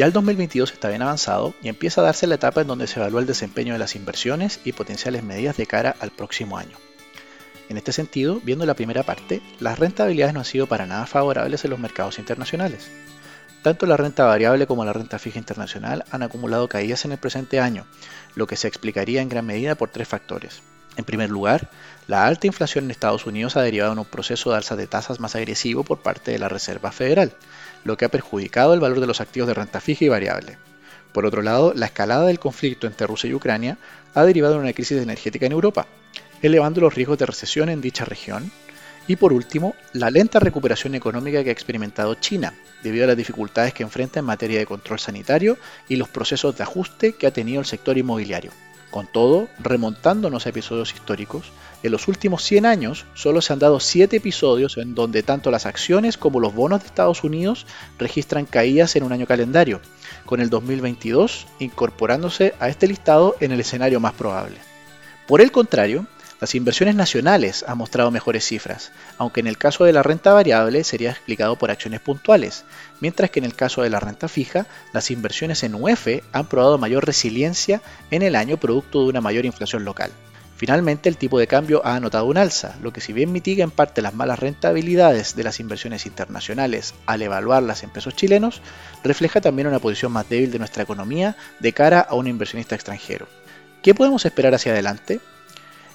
Ya el 2022 está bien avanzado y empieza a darse la etapa en donde se evalúa el desempeño de las inversiones y potenciales medidas de cara al próximo año. En este sentido, viendo la primera parte, las rentabilidades no han sido para nada favorables en los mercados internacionales. Tanto la renta variable como la renta fija internacional han acumulado caídas en el presente año, lo que se explicaría en gran medida por tres factores. En primer lugar, la alta inflación en Estados Unidos ha derivado en un proceso de alza de tasas más agresivo por parte de la Reserva Federal, lo que ha perjudicado el valor de los activos de renta fija y variable. Por otro lado, la escalada del conflicto entre Rusia y Ucrania ha derivado en una crisis energética en Europa, elevando los riesgos de recesión en dicha región. Y por último, la lenta recuperación económica que ha experimentado China, debido a las dificultades que enfrenta en materia de control sanitario y los procesos de ajuste que ha tenido el sector inmobiliario. Con todo, remontándonos a episodios históricos, en los últimos 100 años solo se han dado 7 episodios en donde tanto las acciones como los bonos de Estados Unidos registran caídas en un año calendario, con el 2022 incorporándose a este listado en el escenario más probable. Por el contrario, las inversiones nacionales han mostrado mejores cifras, aunque en el caso de la renta variable sería explicado por acciones puntuales, mientras que en el caso de la renta fija, las inversiones en UF han probado mayor resiliencia en el año producto de una mayor inflación local. Finalmente, el tipo de cambio ha anotado un alza, lo que si bien mitiga en parte las malas rentabilidades de las inversiones internacionales al evaluarlas en pesos chilenos, refleja también una posición más débil de nuestra economía de cara a un inversionista extranjero. ¿Qué podemos esperar hacia adelante?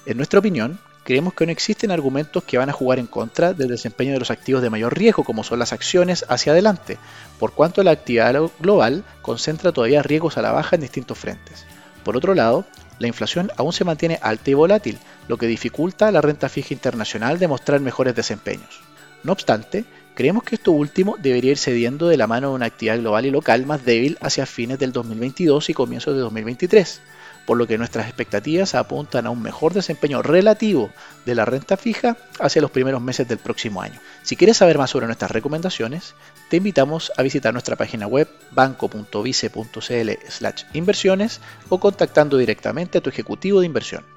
En nuestra opinión, creemos que no existen argumentos que van a jugar en contra del desempeño de los activos de mayor riesgo, como son las acciones, hacia adelante, por cuanto la actividad global concentra todavía riesgos a la baja en distintos frentes. Por otro lado, la inflación aún se mantiene alta y volátil, lo que dificulta a la renta fija internacional demostrar mejores desempeños. No obstante, creemos que esto último debería ir cediendo de la mano de una actividad global y local más débil hacia fines del 2022 y comienzos de 2023 por lo que nuestras expectativas apuntan a un mejor desempeño relativo de la renta fija hacia los primeros meses del próximo año. Si quieres saber más sobre nuestras recomendaciones, te invitamos a visitar nuestra página web banco.vice.cl inversiones o contactando directamente a tu ejecutivo de inversión.